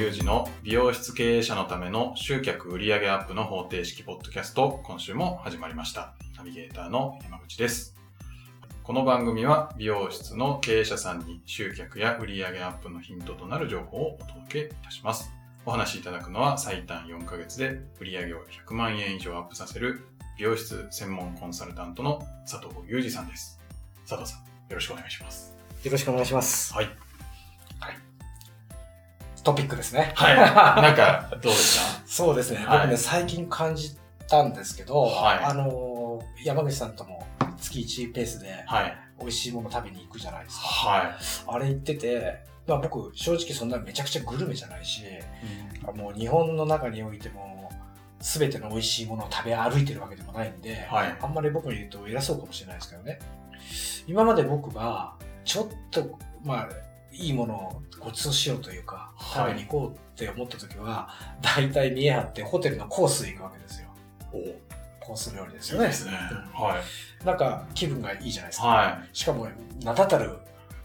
裕二の美容室経営者のための集客売上アップの方程式ポッドキャスト、今週も始まりました。ナビゲーターの山口です。この番組は美容室の経営者さんに集客や売上アップのヒントとなる情報をお届けいたします。お話しいただくのは最短4ヶ月で売上を100万円以上アップさせる美容室専門コンサルタントの佐藤裕二さんです。佐藤さん、よろしくお願いします。よろしくお願いします。はい。トピックですね。はい。なんか、どうでしそうですね。はい僕ね、最近感じたんですけど、はいあのー、山口さんとも月1ペースでい。美味しいもの食べに行くじゃないですか。はあれ行ってて、まあ僕、正直そんなめちゃくちゃグルメじゃないし、もう日本の中においても、すべての美味しいものを食べ歩いてるわけでもないんで、はい。あんまり僕に言うと偉そうかもしれないですけどね。今まで僕が、ちょっと、まあ、いいものをご馳走しようというか、はい食べに行こうって思った時は、大体見え張ってホテルのコースへ行くわけですよ。コース料理ですよね。いですね。はい。なんか気分がいいじゃないですか。はしかも、名だたる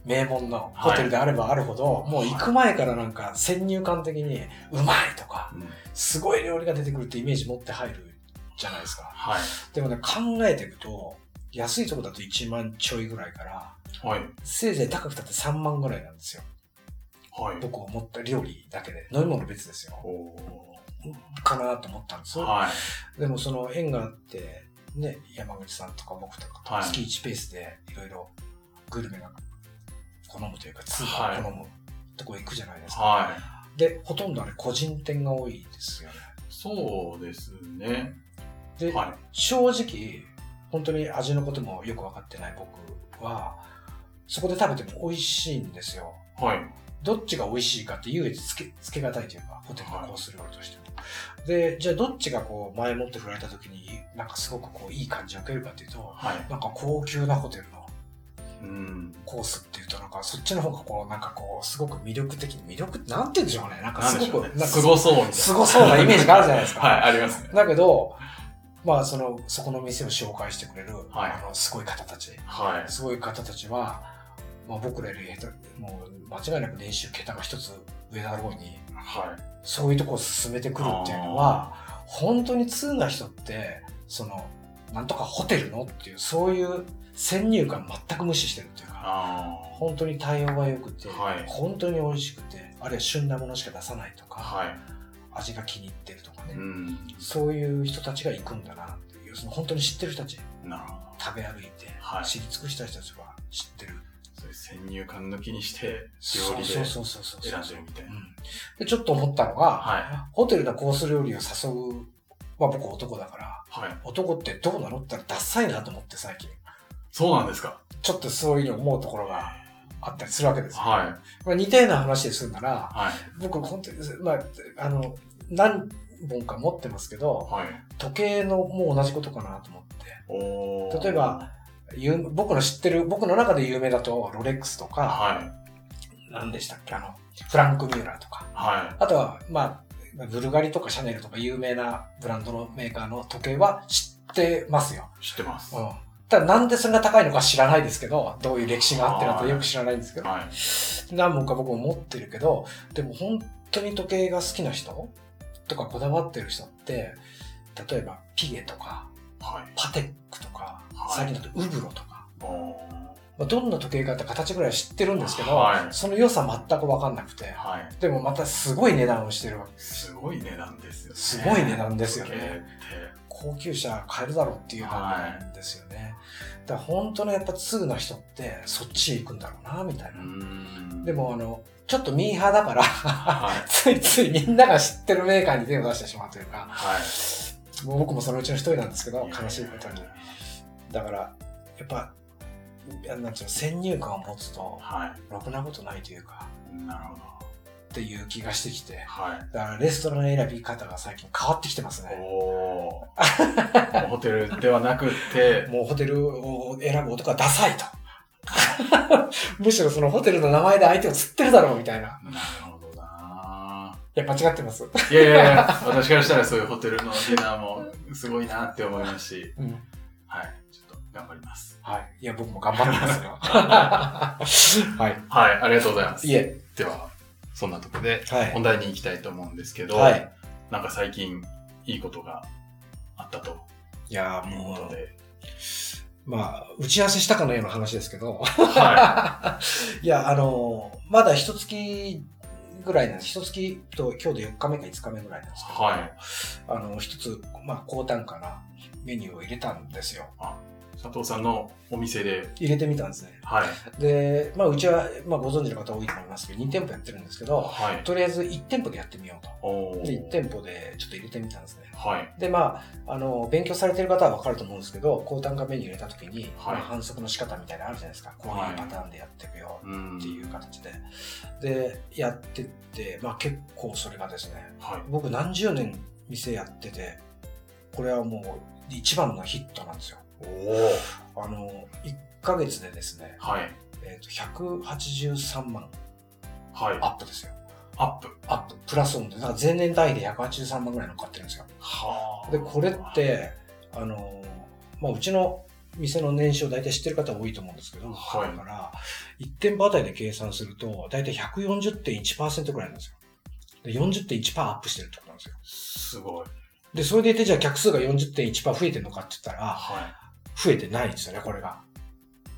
名門のホテルであればあるほど、もう行く前からなんか先入観的に、うまいとか、い。うんすごい料理が出てくるってイメージ持って入るじゃないですか。はい。でもね、考えていくと、安いとこだと1万ちょいぐらいから、はい。せいぜい高くたって3万ぐらいなんですよ。はい。僕思った料理だけで。飲み物別ですよ。おかなと思ったんですよ。はい。でもその縁があって、ね、山口さんとか僕とか月1ペースでいろいろグルメが好むというか、通が好むとこ行くじゃないですか。はい。で、ほとんどあれ個人店が多いですよね。そうですね。で、はい。正直、本当に味のこともよく分かってない僕は、そこで食べても美味しいんですよ。はい。どっちが美味しいかって優越つけ、つけがたいというか、ホテルのコース料理としても。で、じゃあどっちがこう、前もって振られた時に、なんかすごくこう、いい感じを受けるかっていうと、はい。なんか高級なホテルのうん。コースっていうと、なんかそっちの方がこう、なんかこう、すごく魅力的に、魅力ってなんて言うんでしょうね。なんかすごく、すごそう。すごそうなイメージがあるじゃないですか。はい、ありますね。だけど、まあ、その、そこの店を紹介してくれる、はいあの、すごい方たち。はい。すごい方たちは、まあ、僕らよりもう間違いなく年収桁が一つ上だろうに、はい。そういうとこを進めてくるっていうのは、本当に通な人って、その、なんとかホテルのっていう、そういう先入観全く無視してるっていうか、あ本当に対応が良くて、はい本当に美味しくて、あるいは旬なものしか出さないとあ。か、はい。味が気に入ってるとかね、うん。そういう人たちが行くんだなっていう、その本当に知ってる人たち。食べ歩いて、はい知り尽くした人たちは知ってる。先入観抜きにして、料理で選そうそうそうそう。んでるみたいな。ちょっと思ったのが、はホテルのコース料理を誘う、まあ僕男だから、はい。男ってどうなのって言ったらダッサいなと思って最近。そうなんですか？ちょっとそういうの思うところがあったりするわけですよ。はい。まあ、似たような話でするなら、はい。僕本当に、まあ、あの、何本か持ってますけど、はい。時計のも同じことかなと思って。例えば、有僕の知ってる、僕の中で有名だと、ロレックスとか、はい。何でしたっけ、あの、フランク・ミューラーとか、はあとは、まあ、ブルガリとかシャネルとか有名なブランドのメーカーの時計は知ってますよ。い。知ってます。うん。ただなんでそれが高いのか知らないですけど、どういう歴史があってるのかよく知らないんですけど、はい。何本か僕も持ってるけど、でも本当に時計が好きな人とかこだわってる人って、例えばピゲとか、はい。パテックとか、はい最近だとウブロとか、まあ、どんな時計があって形ぐらい知ってるんですけど、はいその良さ全くわかんなくて、はい。でもまたすごい値段をしてるわけです。すごい値段ですよね。すごい値段ですよね。高級車買えるだろうっていう感じなんですよね。だから本当のやっぱ通な人ってそっちへ行くんだろうな、みたいうな。ん。で、もあの、ちょっとミーハーだから、はい。ついついみんなが知ってるメーカーに手を出してしまうというか、はい。もう僕もそのうちの一人なんですけど悲しいことに。だから、やっぱ、なんていうの、先入観を持つと、はろくなことないというか、い。なるほど。っていう気がしてきて、はい。だからレストラン選び方が最近変わってきてますね。おー ホテルではなくって、もうホテルを選ぶ男はダサいと。むしろそのホテルの名前で相手を釣ってるだろうみたいな。なるほどや、間違ってます。いやいやいや、私からしたらそういうホテルのディナーもすごいなって思いますし、うん。はい。ちょっと頑張ります。はい。いや、僕も頑張ってますよ。はい。はい、ありがとうございます。いえ、では、そんなところではい本題に行きたいと思うんですけど、はい。なんか最近いいことがあったといやもう。まあ、打ち合わせしたかのような話ですけど、はい や、あの、まだ一月ぐらいなんです。一月と今日で4日目か5日目ぐらいなんですけど、はいあの、一つ、まあ、高単価なメニューを入れたんですよ。い。佐藤さんのお店で、入れてみたんですね。はい。で、まあ、うちは、まあ、ご存知の方多いと思いますけど、2店舗やってるんですけど、はい。とりあえず1店舗でやってみようと。で、1店舗でちょっと入れてみたんですね。はい。で、まあ、あの、勉強されてる方はわかると思うんですけど、高単価メニュー入れた時に、はいまあ反則の仕方みたいなのあるじゃないですか。こういうパターンでやっていくようんっていう形で。で、やってって、まあ結構それがですね、はい。僕何十年店やってて、これはもう一番のヒットなんですよ。おお。あの、1ヶ月でですね、はい。えっ、と、183万はい。アップですよ。アップ。アップ、プラスオンで、だから前年単位で183万ぐらい乗っかってるんですよ。はあ。で、これって、あの、まあ、うちの店の年収大体知ってる方多いと思うんですけど、はいだから、1店舗あたりで計算すると、大体140.1%ぐらいなんですよ。で40.1%アップしてるってことなんですよ。すごい。で、それでいて、じゃあ客数が40.1%増えてるのかって言ったら、は増えてないんですよね、これが。い。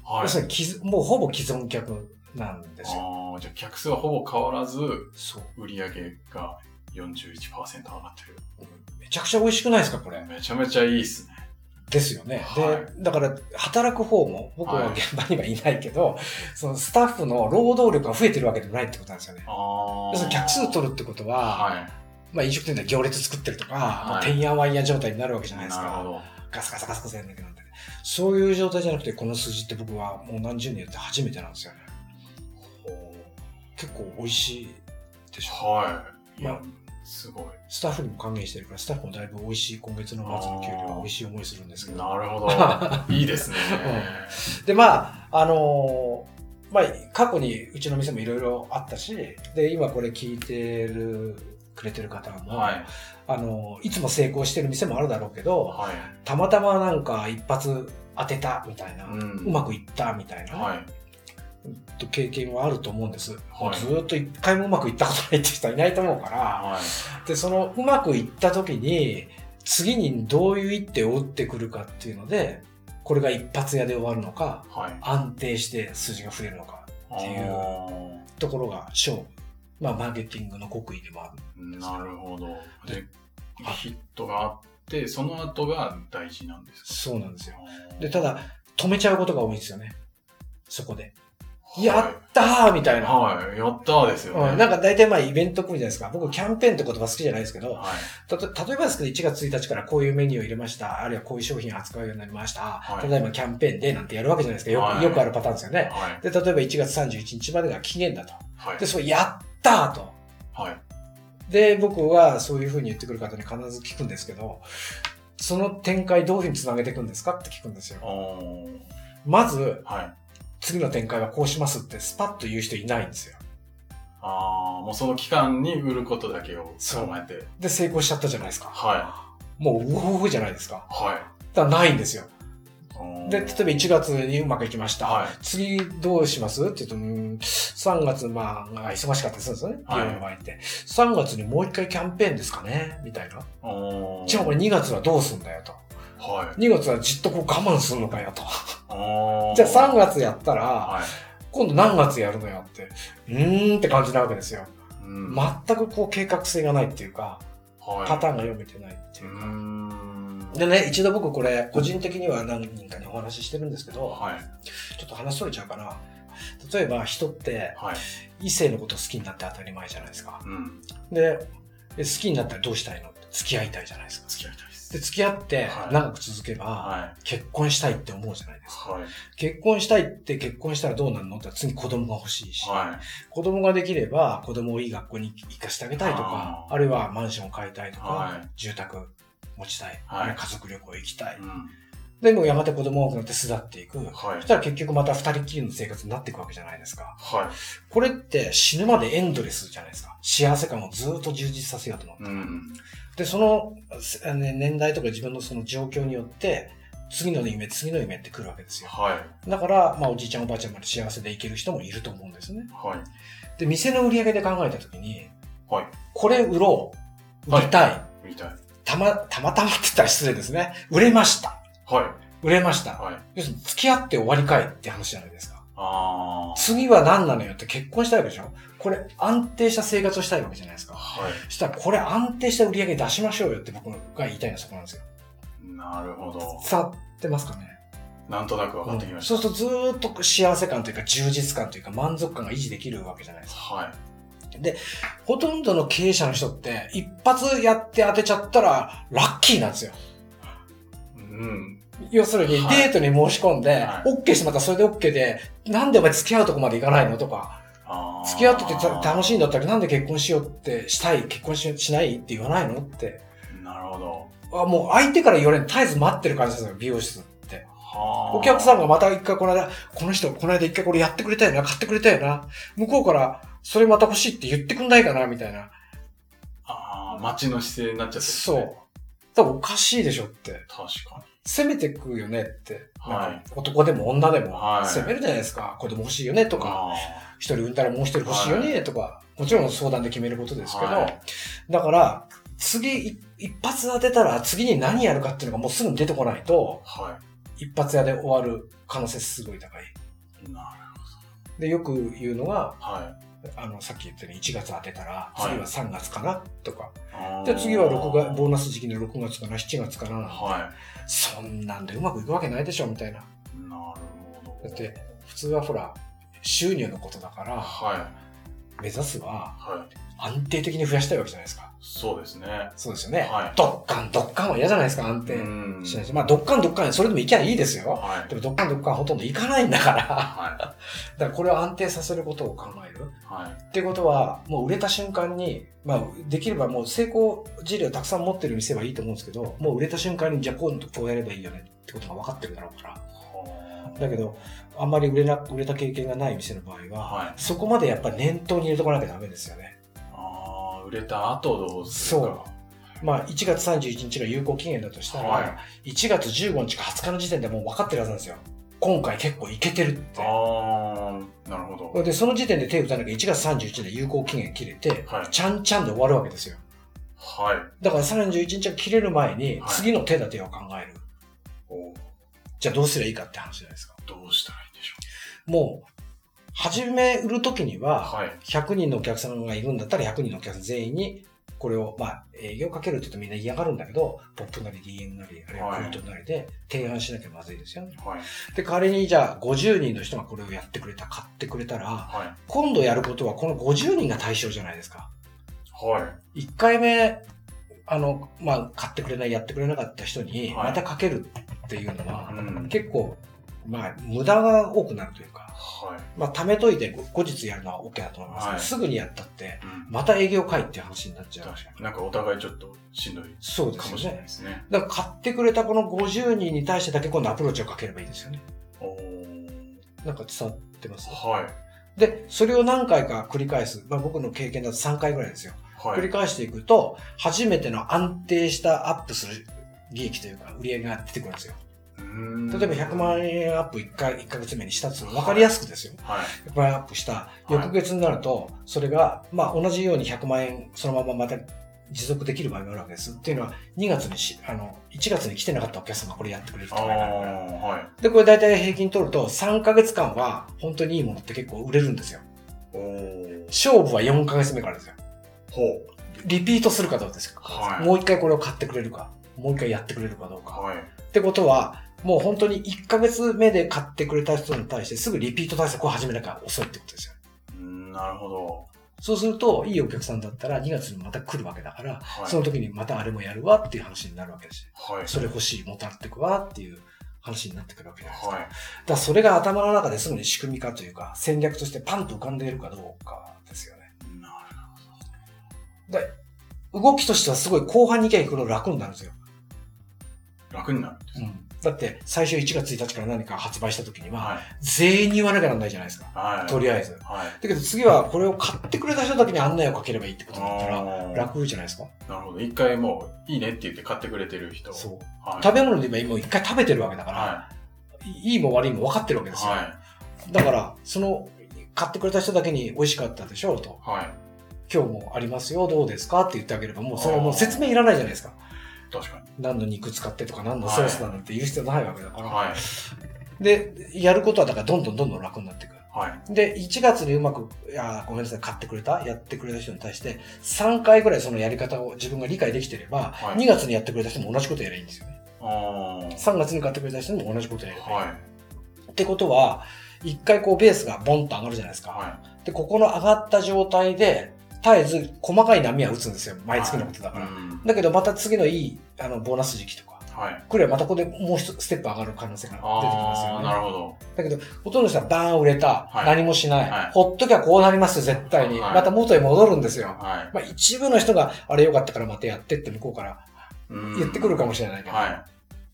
はい要す。るにもうほぼ既存客なんですよ。ああ、じゃあ客数はほぼ変わらず、そう。売り上げが41%上がってる。めちゃくちゃ美味しくないですか、これ。めちゃめちゃいいっすね。ですよね。はで、だから、働く方も、僕ははい現場にはいないけど、そのスタッフの労働力が増えてるわけでもないってことなんですよね。あ要あ。するに客数取るってことは、はまあ飲食店で行列作ってるとか、はいもうてんやわんや状態になるわけじゃないい。ですか。ガサガサガサガサやんなきゃなんて。そういう状態じゃなくて、この数字って僕はもう何十年やって初めてなんですよね。結構美味しいでしょ。はい。いやまあ、すごい。スタッフにも還元してるから、スタッフもだいぶ美味しい、今月の末の給料は美味しい思いするんですけど。なるほど。いいですね。で、まあ、あのーまあ、過去にうちの店もいろいろあったし、で、今これ聞いてる、くれてる方も、はい。あのーいつも成功してる店もあるだろうけど、はい。たまたまなんか一発当てたみたいな、う。うんまくいったみたいな、はい。と経験はあると思うんです。はいずーっと一回もうまくいったことないって人はいないと思うから、はい。で、そのうまくいった時に、次にどういう一手を打ってくるかっていうので、これが一発屋で終わるのか、はい。安定して数字が増えるのかっていうあところが勝負。まあ、マーケティングの極意でもある。ーなるほど。であ、ヒットがあって、その後が大事なんですかそうなんですよ。で、でただ、止めちゃうことが多いんですよね。そこで。はいやったーみたいな。はい。やったーですよね。うん、なんか大体まあイベント来るじゃないですか。僕キャンペーンって言葉好きじゃないですけど、はい。たと例えばですけど1月1日からこういうメニューを入れました。あるいはこういう商品扱うようになりました。はい例えばキャンペーンでなんてやるわけじゃないですか。よく,、はいよくあるパターンですよね。はい。で、例えば1月31日までが期限だと。はいで、。それやったーと。はい。で、僕はそういうふうに言ってくる方に必ず聞くんですけど、その展開どういうふうにつなげていくんですかって聞くんですよ。まず、はい。次の展開はこうしますってスパッと言う人いないんですよ。ああ、もうその期間に売ることだけを考えて。で、成功しちゃったじゃないですか。はもう、うほうほじゃないですか。い。はい。だないんですよ。で、例えば1月にうまくいきました。はい。次どうします？って言うと、うーん、3月、まあ、忙しかったりするんですよね。はい美容の場合って。3月にもう一回キャンペーンですかね？みたいな。じゃあこれ2月はどうすんだよと。はい。2月はじっとこう我慢するのかよと。じゃあ3月やったら、はい。今度何月やるのよって。うーんって感じなわけですよ。うん全くこう計画性がないっていうか、はい。パターンが読めてないっていうか。ん。でね、一度僕これ、個人的には何人かにお話ししてるんですけど、はい。ちょっと話それちゃうかな。例えば人ってはい。異性のこと好きになって当たり前じゃないですか。うん。で、え好きになったらどうしたいの？付き合いたいじゃないですか。付き合いたいです。で、付き合ってはい長く続けば、は結婚したいって思うじゃないですか。い。はい。結婚したいって結婚したらどうなるの？って次子供が欲しいし、はい。子供ができれば子供をいい学校に行かせてあげたいとか、あるいはマンションを買いたいとか、はい住宅持ちたい、はい家族旅行行きたい。うん。でもやがて子供が多くなって巣立っていく。はいそしたら結局また二人きりの生活になっていくわけじゃないですか。はこれって死ぬまでエンドレスじゃないですか。幸せ感をずっと充実させようと思って。い。うん。で、その年代とか自分のその状況によって、次の夢、次の夢って来るわけですよ。はい。だから、まあおじいちゃんおばあちゃんまで幸せでいける人もいると思うんですね。はい。で、店の売り上げで考えたときに、はい。これ売ろう。売りたい。みたい。たま、たまたまって言ったら失礼ですね。売れました。はい。売れました。はい。要するに付き合って終わりかいって話じゃないですか。あ次は何なのよって結婚したいわけでしょ？これ安定した生活をしたいわけじゃないですあ。か。はそしたらこれ安定した売り上げ出しましょうよって僕が言いたいのはそこなんですよ。い。なるほど。伝わってますかね？なんとなく分かってきましそうするとずーっと幸せ感というか充実感というか満足感が維持できるわけじゃないですた。か。はい。ほとんどの経営者の人って一発やって当てちゃったらラッキーなんですよ。うん。要するにはいデートに申し込んで、はい OK してまたそれで OK で、なんでお前付き合うとこまで行かないのとか、付き合っててた楽しいんだったらなんで結婚しようってしたい、結婚ししないって言わないのって。なるほど。あもう相手から言われる絶えず待ってる感じですよ、美容室って。はあ。お客さんがまた一回この間、この人、この間一回これやってくれたよな、買ってくれたよな。向こうから、それまた欲しいって言ってくんないかな、みたいな。ああ、待ちの姿勢になっちゃってるねそう。多分おかしいでしょって。確か攻めてくよねって。はい男でも女でもはい攻めるじゃないですか。子供欲しいよねとに。か、あ一人産んだらもう一人欲しいよねとか、もちろん相談で決めることですけど、はいだから、次、い一発当てたら次に何やるかっていうのがもうすぐに出てこないと、あ。は一発屋で終わる可能性すごい高い。い。なるで、よく言うのが、ほど。はい。あの、さっき言ったように1月当てたら、はい次は3月かなとか。あーで、次は6月、ボーナス時期の6月かな、7月かな。はそんなんでうまくいくわけないでしょ、みたいな。い。なるほど。だって、普通はほら、収入のことだから、はい。目指すははい。安定的に増やしたいわけじゃないですか。そうですね。そうですよね。はいドッカン、ドッカンは嫌じゃないですか、安定うんしないし。まあ、ドッカン、ドッカン、それでも行きゃいいですよ。はい。でも、ドッカン、ドッカンほとんど行かないんだから。だかはら、これを安定させることを考える。い。はい。ってことは、もう売れた瞬間に、まあ、できればもう成功事例をたくさん持ってる店はいいと思うんですけど、もう売れた瞬間に、じゃあ今度こうやればいいよねってことが分かってるだろうから。はだけど、あんまり売れな、売れた経験がない店の場合あ。は、はい。そこまでやっぱり念頭に入れとかなきゃダメですよね。売れた後どうするか。まあ、1月31日が有効期限だとしたら、は1月15日か20日の時点でもう分かってるはずなんですよ。今回結構いけてるって。ああ、なるほど。で、その時点で手を打たなきゃ1月31日で有効期限切れて、はいちゃんちゃんで終わるわけですよ。はい。だから31日が切れる前に、はい次の手立てを考える。おじゃあどうすりゃいいかって話じゃないですか。どうしたらいいんでしょもう、初め売るときにう。は、はい。100人のお客さんがいるんだったら100人のお客さん全員に、これを、まあ、営業かけるって言うとみんな嫌がるんだけど、ポップなり DM なり、あるいはコイントなりで提案しなきゃまずいですよね。はい。で、仮にじゃあ50人の人がこれをやってくれた、買ってくれたら、はい。今度やることはこの50人が対象じゃないですか。はい。1回目、あの、まあ、買ってくれない、やってくれなかった人に、はいまたかけるっていうのは、うん。結構、まあ、無駄が多くなるというか、はい。まあ、貯めといて後日やるのは OK だと思いますけど、はいすぐにやったって、うん。また営業会っていう話になっちゃう。確かに。なんかお互いちょっとしんどいそうでかもしれない。ですね。だから買ってくれたこの50人に対してだけ今度アプローチをかければいいですよね。おーなんか伝わってます？はい。で、それを何回か繰り返す。まあ、僕の経験だと3回ぐらいですよ。はい。繰り返していくと、初めての安定したアップする利益というか、売り上げが出てくるんですよ。例えば100万円アップ1回、1ヶ月目にしたとすると分かりやすくですよ。はい。100万円アップした翌月になると、それが、まあ同じように100万円そのまままた持続できる場合があるわけです。っていうのは、2月にし、あの、1月に来てなかったお客さんがこれやってくれるとか。はい。で、これ大体平均取ると、3ヶ月間は本当にいいものって結構売れるんですよ。勝負は4ヶ月目からですよ。ほう。リピートするかどうですか、はいもう一回これを買ってくれるか、もう一回やってくれるかどうか。はい。ってことは、もう本当に1ヶ月目で買ってくれた人に対してすぐリピート対策を始めなきゃ遅いってことですよ。うーんなるほど。そうすると、いいお客さんだったら2月にまた来るわけだから、はい。その時にまたあれもやるわっていう話になるわけですよ。はい。それ欲しい、もたってくわっていう話になってくるわけじゃないですか。はい。だからそれが頭の中ですぐに仕組み化というか、戦略としてパンと浮かんでいるかどうかですよね。なで動きとしてはすごい後半に行けば行くの楽になるんですよ。楽になるんです。うん。だって、最初1月1日から何か発売した時には、はい。全員に言わなきゃなんないじゃないですか。はい。とりあえず。だはい。けど次はこれを買ってくれた人だけに案内をかければいいってことだったら、楽じゃないですか。なるほど。一回もう、いいねって言って買ってくれてる人。そう。はい。食べ物で言えばもう一回食べてるわけだから、、はいいも悪いも分かってるわけい。ですよ。はだから、その、買ってくれた人だけに美味しかったでしょうと。今日もありますよ、どうですかって言ってあげれば、もうそれはもう説明いらないじゃないですか。確かに。何の肉使ってとか何のソースなんて言う必要ないわけだから。はい。で、やることはだからどんどんどんどん楽になっていく。はい。で、1月にうまく、いやごめんなさい、買ってくれた？やってくれた人に対して、3回ぐらいそのやり方を自分が理解できてれば、はい2月にやってくれた人も同じことやればいいんですよね。あー3月に買ってくれた人も同じことやればいい。はい。ってことは、1回こうベースがボンと上がるじゃないですか。はで、ここの上がった状態で、絶えず細かい波は打つんですよ。毎月のことだい。から。うんだけどまた次のいい、あの、ボーナス時期とか、はい。来ればまたここでもう一ステップ上がる可能性が出てきますよね。なるほど。だけど、ほとんどの人はバーン売れた、はい何もしない、はいほっときゃこうなりますよ、絶対に。はいまた元へ戻るんですよ。はまあ一部の人が、あれよかったからまたやってって向こうから言ってくるかもしれないけど、は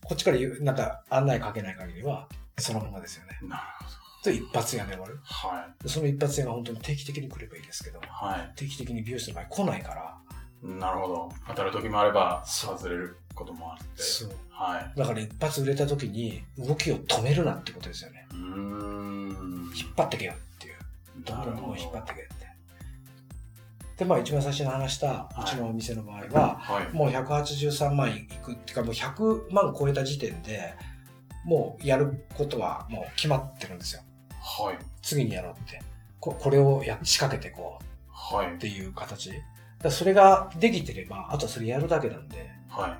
こっちから言うなんか案内かけない限りは、そのままですよね。い。なるほど。と一発屋で終わる。はでその一発屋が本当に定期的に来ればいいですけど、い。は定期的に美容室の場合来ないから、い。なるほど。当たる時もあれば、外れることもあって。そう。はい。だから一発売れた時に動きを止めるなってことですよね。うーん。引っ張ってけよっていう。どんどんどん引っ張ってけって。で、まあ一番最初に話したうちのお店の場合は、はい。もう183万いくっていうかもう100万超えた時点で、もうやることはもう決まってるんですよ。はい。次にやろうって。ここれをや仕掛けていこうはいっ。ていう形。だそれができてれば、あとはそれやるだけなんで、は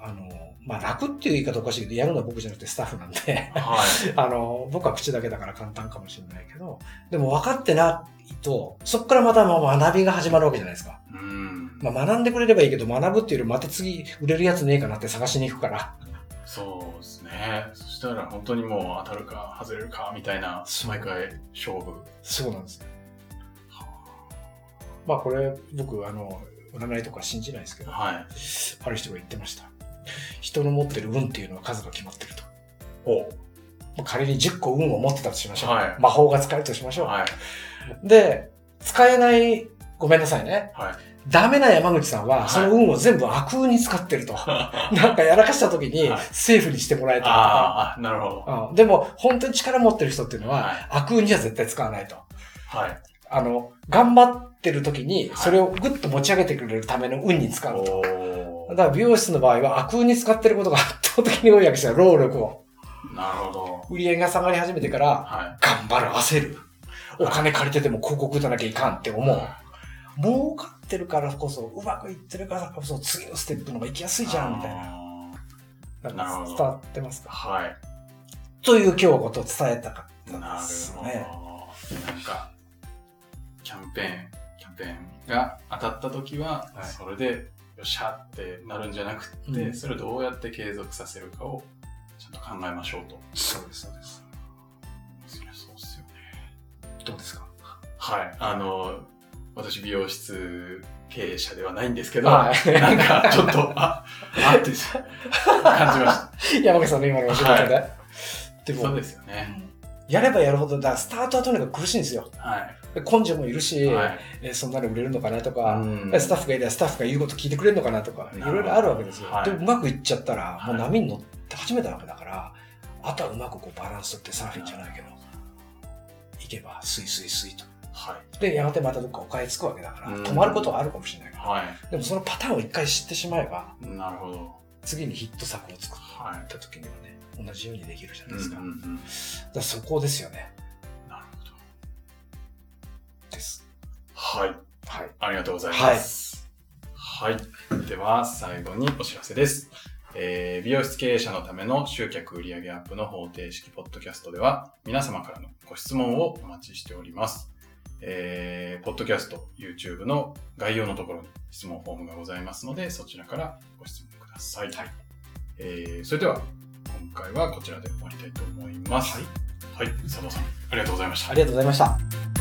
あの、まあ楽っていう言い方おかしいけど、やるのは僕じゃなくてスタッフなんで、い。はい。あの、僕は口だけだから簡単かもしれないけど、でも分かってないと、そこからまたまあ学びが始まるわけじゃないですか。うーん。まあ学んでくれればいいけど、学ぶっていうよりまた次売れるやつねえかなって探しに行くから。そうですね。そしたら本当にもう当たるか外れるかみたいな、毎回勝負。そうなんですよ。まあこれ、僕、あの、占いとか信じないですけど、はい。ある人が言ってました。人の持ってる運っていうのは数が決まってると。おまあ仮に10個運を持ってたとしましょう。はい魔法が使えるとしましょう。はい。で、使えない、ごめんなさいね。はい。ダメな山口さんは、はいその運を全部悪運に使ってると。なんかやらかした時にはい、セーフにしてもらえたりとか。ああ、なるほど。うんでも、本当に力持ってる人っていうのは、はい悪運には絶対使わないと。はい。あの、頑張ってる時に、はいそれをぐっと持ち上げてくれるための運に使うと。おだから美容室の場合は悪運に使ってることが圧倒的に多いわけですよ、労力を。ーなるほど。売り上げが下がり始めてから、は頑張る、焦る。お金借りてても広告打たなきゃいかんってい。思う。儲かってるからこそ、うまくいってるからこそ、次のステップの方が行きやすいじゃん、みたいな。な。なんなるほどか伝わってますか？はい。という今日はことを伝えたかったです。ね。なんか、キャンペーン、キャンペーンが当たった時は、はいそれで、よっしゃってなるんじゃなくて、うんそれをどうやって継続させるかをちゃんと考えましょうと。そうです、そうです。そりゃそうっすよね。どうですか？はい。あの、私美容室経営者ではないんですけど、はいなんかちょっと、あ、あって感じまし山口さんの今のお仕事で。はでた。そうもで、すよね。やればやるほど、だスタートはとにかく苦しいんですよ。はい。で根性もいるし、はい。えそんなの売れるのかなとか、うんスタッフがいればスタッフが言うこと聞いてくれるのかなとか、いろいろあるわけですよ。はいでもうまくいっちゃったら、はいもう波に乗って始めたわけだから、あとはうまくこうバランス取ってサーフィンじゃないけど、いけばスイスイスイと。はい。で、やがてまたどっかお金つくわけだから、うん止まることはあるかもしれないけど、はでもそのパターンを一回知ってしまえば、い。なるほど。次にヒット作を作はい。った時にはね、同じようにできるじゃないうんですか。うんうん。だからそこですよね。なるほど。です。はい。はい。ありがとうございます。はい。では、最後にお知らせです。えー美容室経営者のための集客売上アップの方程式ポッドキャストでは、皆様からのご質問をお待ちしております。えーポッドキャスト、YouTube の概要のところに質問フォームがございますので、そちらからご質問ください。はいえーそれでは、今回はこちらで終わりたいと思います。はい。はい。佐藤さん、ありがとうございましたあ。りがとうございました。